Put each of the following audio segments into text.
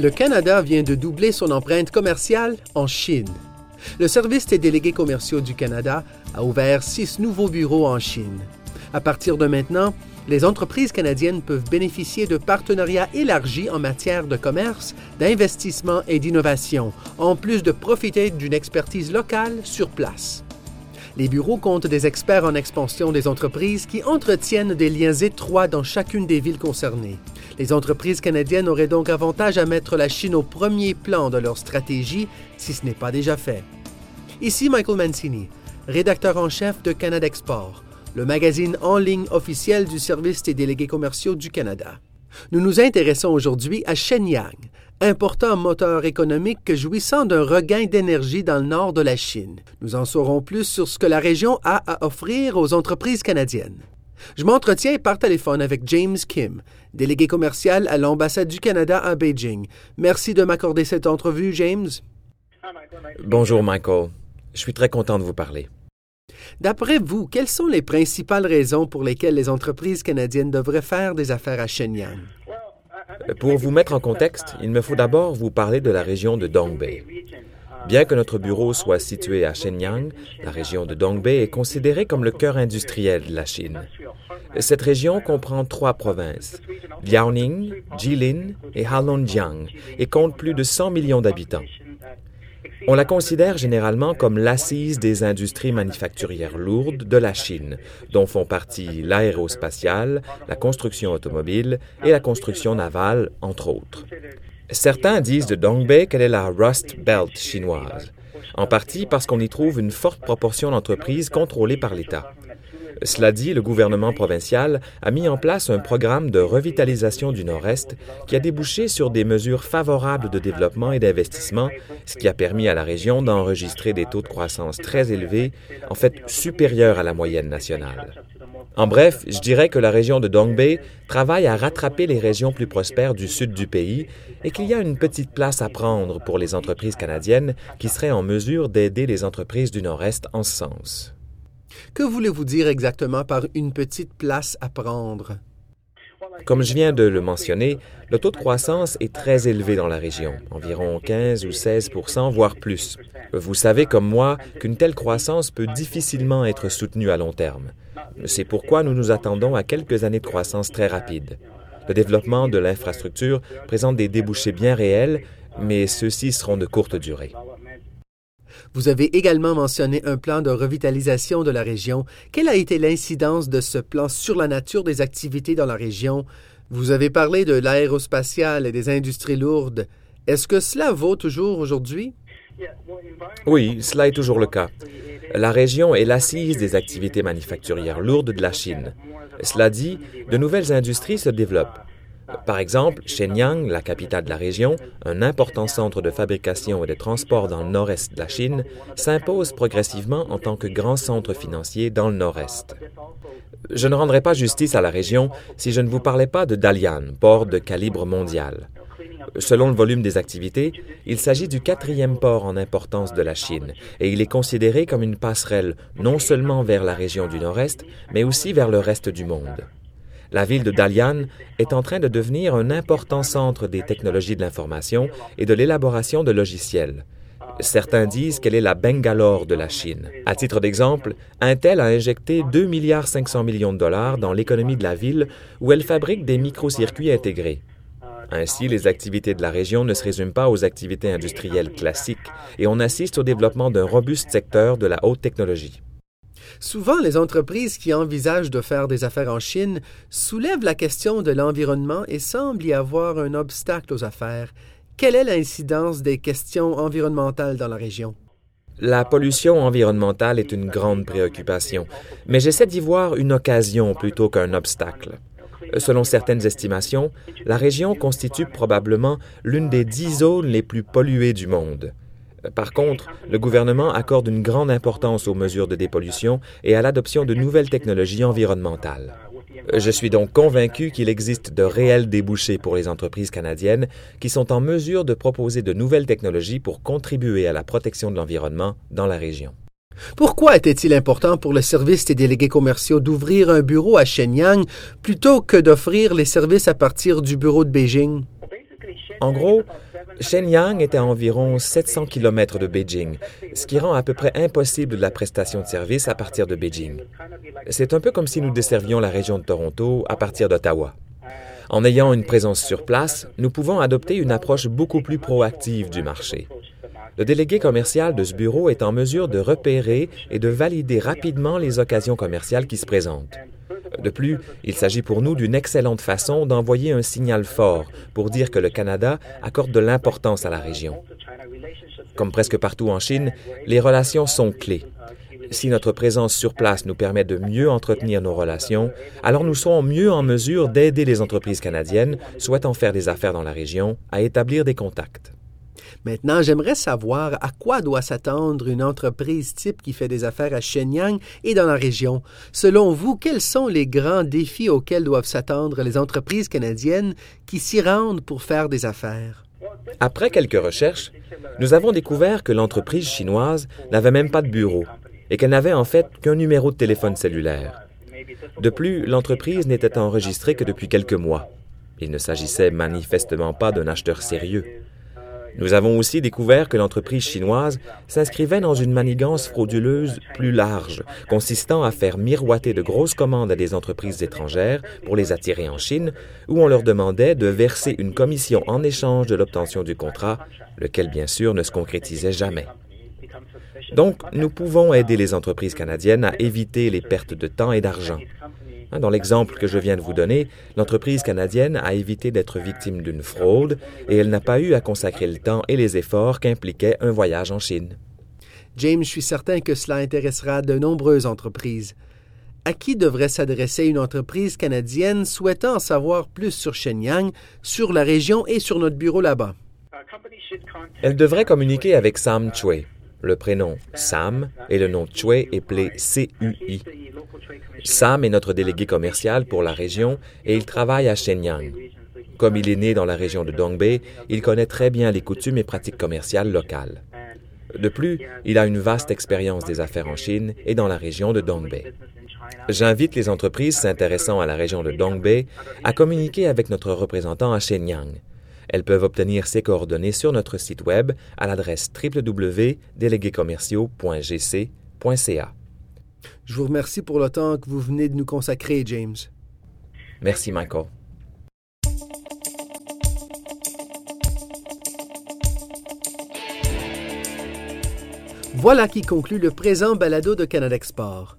Le Canada vient de doubler son empreinte commerciale en Chine. Le Service des délégués commerciaux du Canada a ouvert six nouveaux bureaux en Chine. À partir de maintenant, les entreprises canadiennes peuvent bénéficier de partenariats élargis en matière de commerce, d'investissement et d'innovation, en plus de profiter d'une expertise locale sur place. Les bureaux comptent des experts en expansion des entreprises qui entretiennent des liens étroits dans chacune des villes concernées. Les entreprises canadiennes auraient donc avantage à mettre la Chine au premier plan de leur stratégie si ce n'est pas déjà fait. Ici Michael Mancini, rédacteur en chef de Canada Export, le magazine en ligne officiel du Service des délégués commerciaux du Canada. Nous nous intéressons aujourd'hui à Shenyang, important moteur économique jouissant d'un regain d'énergie dans le nord de la Chine. Nous en saurons plus sur ce que la région a à offrir aux entreprises canadiennes. Je m'entretiens par téléphone avec James Kim, délégué commercial à l'ambassade du Canada à Beijing. Merci de m'accorder cette entrevue, James. Bonjour, Michael. Je suis très content de vous parler. D'après vous, quelles sont les principales raisons pour lesquelles les entreprises canadiennes devraient faire des affaires à Shenyang? Pour vous mettre en contexte, il me faut d'abord vous parler de la région de Dongbei. Bien que notre bureau soit situé à Shenyang, la région de Dongbei est considérée comme le cœur industriel de la Chine. Cette région comprend trois provinces, Liaoning, Jilin et Heilongjiang, et compte plus de 100 millions d'habitants. On la considère généralement comme l'assise des industries manufacturières lourdes de la Chine, dont font partie l'aérospatiale, la construction automobile et la construction navale, entre autres. Certains disent de Dongbei qu'elle est la Rust Belt chinoise, en partie parce qu'on y trouve une forte proportion d'entreprises contrôlées par l'État. Cela dit, le gouvernement provincial a mis en place un programme de revitalisation du Nord-Est qui a débouché sur des mesures favorables de développement et d'investissement, ce qui a permis à la région d'enregistrer des taux de croissance très élevés, en fait supérieurs à la moyenne nationale. En bref, je dirais que la région de Dongbei travaille à rattraper les régions plus prospères du sud du pays et qu'il y a une petite place à prendre pour les entreprises canadiennes qui seraient en mesure d'aider les entreprises du Nord-Est en ce sens. Que voulez-vous dire exactement par une petite place à prendre? Comme je viens de le mentionner, le taux de croissance est très élevé dans la région, environ 15 ou 16% voire plus. Vous savez comme moi qu'une telle croissance peut difficilement être soutenue à long terme. C'est pourquoi nous nous attendons à quelques années de croissance très rapide. Le développement de l'infrastructure présente des débouchés bien réels, mais ceux-ci seront de courte durée. Vous avez également mentionné un plan de revitalisation de la région. Quelle a été l'incidence de ce plan sur la nature des activités dans la région? Vous avez parlé de l'aérospatiale et des industries lourdes. Est-ce que cela vaut toujours aujourd'hui? Oui, cela est toujours le cas. La région est l'assise des activités manufacturières lourdes de la Chine. Cela dit, de nouvelles industries se développent. Par exemple, Shenyang, la capitale de la région, un important centre de fabrication et de transport dans le nord-est de la Chine, s'impose progressivement en tant que grand centre financier dans le nord-est. Je ne rendrai pas justice à la région si je ne vous parlais pas de Dalian, port de calibre mondial. Selon le volume des activités, il s'agit du quatrième port en importance de la Chine et il est considéré comme une passerelle non seulement vers la région du Nord-Est, mais aussi vers le reste du monde. La ville de Dalian est en train de devenir un important centre des technologies de l'information et de l'élaboration de logiciels. Certains disent qu'elle est la Bangalore de la Chine. À titre d'exemple, Intel a injecté 2 milliards 500 millions de dollars dans l'économie de la ville où elle fabrique des microcircuits intégrés. Ainsi, les activités de la région ne se résument pas aux activités industrielles classiques et on assiste au développement d'un robuste secteur de la haute technologie. Souvent, les entreprises qui envisagent de faire des affaires en Chine soulèvent la question de l'environnement et semblent y avoir un obstacle aux affaires. Quelle est l'incidence des questions environnementales dans la région? La pollution environnementale est une grande préoccupation, mais j'essaie d'y voir une occasion plutôt qu'un obstacle. Selon certaines estimations, la région constitue probablement l'une des dix zones les plus polluées du monde. Par contre, le gouvernement accorde une grande importance aux mesures de dépollution et à l'adoption de nouvelles technologies environnementales. Je suis donc convaincu qu'il existe de réels débouchés pour les entreprises canadiennes qui sont en mesure de proposer de nouvelles technologies pour contribuer à la protection de l'environnement dans la région. Pourquoi était-il important pour le service des délégués commerciaux d'ouvrir un bureau à Shenyang plutôt que d'offrir les services à partir du bureau de Beijing? En gros, Shenyang est à environ 700 km de Beijing, ce qui rend à peu près impossible la prestation de services à partir de Beijing. C'est un peu comme si nous desservions la région de Toronto à partir d'Ottawa. En ayant une présence sur place, nous pouvons adopter une approche beaucoup plus proactive du marché. Le délégué commercial de ce bureau est en mesure de repérer et de valider rapidement les occasions commerciales qui se présentent. De plus, il s'agit pour nous d'une excellente façon d'envoyer un signal fort pour dire que le Canada accorde de l'importance à la région. Comme presque partout en Chine, les relations sont clés. Si notre présence sur place nous permet de mieux entretenir nos relations, alors nous serons mieux en mesure d'aider les entreprises canadiennes souhaitant faire des affaires dans la région à établir des contacts. Maintenant, j'aimerais savoir à quoi doit s'attendre une entreprise type qui fait des affaires à Shenyang et dans la région. Selon vous, quels sont les grands défis auxquels doivent s'attendre les entreprises canadiennes qui s'y rendent pour faire des affaires? Après quelques recherches, nous avons découvert que l'entreprise chinoise n'avait même pas de bureau et qu'elle n'avait en fait qu'un numéro de téléphone cellulaire. De plus, l'entreprise n'était enregistrée que depuis quelques mois. Il ne s'agissait manifestement pas d'un acheteur sérieux. Nous avons aussi découvert que l'entreprise chinoise s'inscrivait dans une manigance frauduleuse plus large, consistant à faire miroiter de grosses commandes à des entreprises étrangères pour les attirer en Chine, où on leur demandait de verser une commission en échange de l'obtention du contrat, lequel bien sûr ne se concrétisait jamais. Donc, nous pouvons aider les entreprises canadiennes à éviter les pertes de temps et d'argent. Hein, dans l'exemple que je viens de vous donner, l'entreprise canadienne a évité d'être victime d'une fraude et elle n'a pas eu à consacrer le temps et les efforts qu'impliquait un voyage en Chine. James, je suis certain que cela intéressera de nombreuses entreprises. À qui devrait s'adresser une entreprise canadienne souhaitant en savoir plus sur Shenyang, sur la région et sur notre bureau là-bas? Elle devrait communiquer avec Sam Chue. Le prénom Sam et le nom Chue appelé CUI. Sam est notre délégué commercial pour la région et il travaille à Shenyang. Comme il est né dans la région de Dongbei, il connaît très bien les coutumes et pratiques commerciales locales. De plus, il a une vaste expérience des affaires en Chine et dans la région de Dongbei. J'invite les entreprises s'intéressant à la région de Dongbei à communiquer avec notre représentant à Shenyang. Elles peuvent obtenir ses coordonnées sur notre site web à l'adresse www.déléguécommerciaux.gc.ca. Je vous remercie pour le temps que vous venez de nous consacrer, James. Merci, Michael. Voilà qui conclut le présent balado de Canada Export.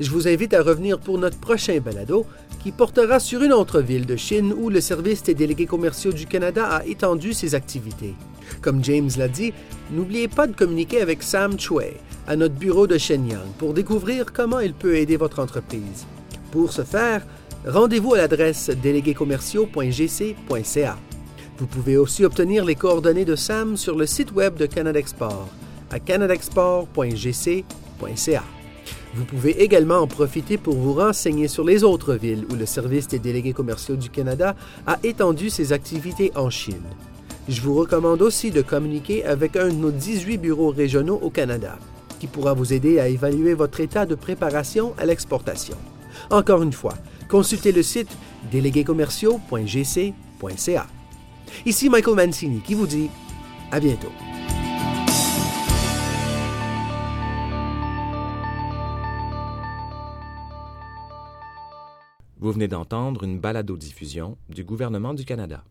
Je vous invite à revenir pour notre prochain balado qui portera sur une autre ville de Chine où le service des délégués commerciaux du Canada a étendu ses activités. Comme James l'a dit, n'oubliez pas de communiquer avec Sam Chue à notre bureau de Shenyang pour découvrir comment il peut aider votre entreprise. Pour ce faire, rendez-vous à l'adresse déléguéscommerciaux.gc.ca. Vous pouvez aussi obtenir les coordonnées de Sam sur le site web de Canada Export à canadexport.gc.ca. Vous pouvez également en profiter pour vous renseigner sur les autres villes où le service des délégués commerciaux du Canada a étendu ses activités en Chine. Je vous recommande aussi de communiquer avec un de nos 18 bureaux régionaux au Canada, qui pourra vous aider à évaluer votre état de préparation à l'exportation. Encore une fois, consultez le site déléguéscommerciaux.gc.ca. Ici Michael Mancini qui vous dit à bientôt. Vous venez d'entendre une balado-diffusion du gouvernement du Canada.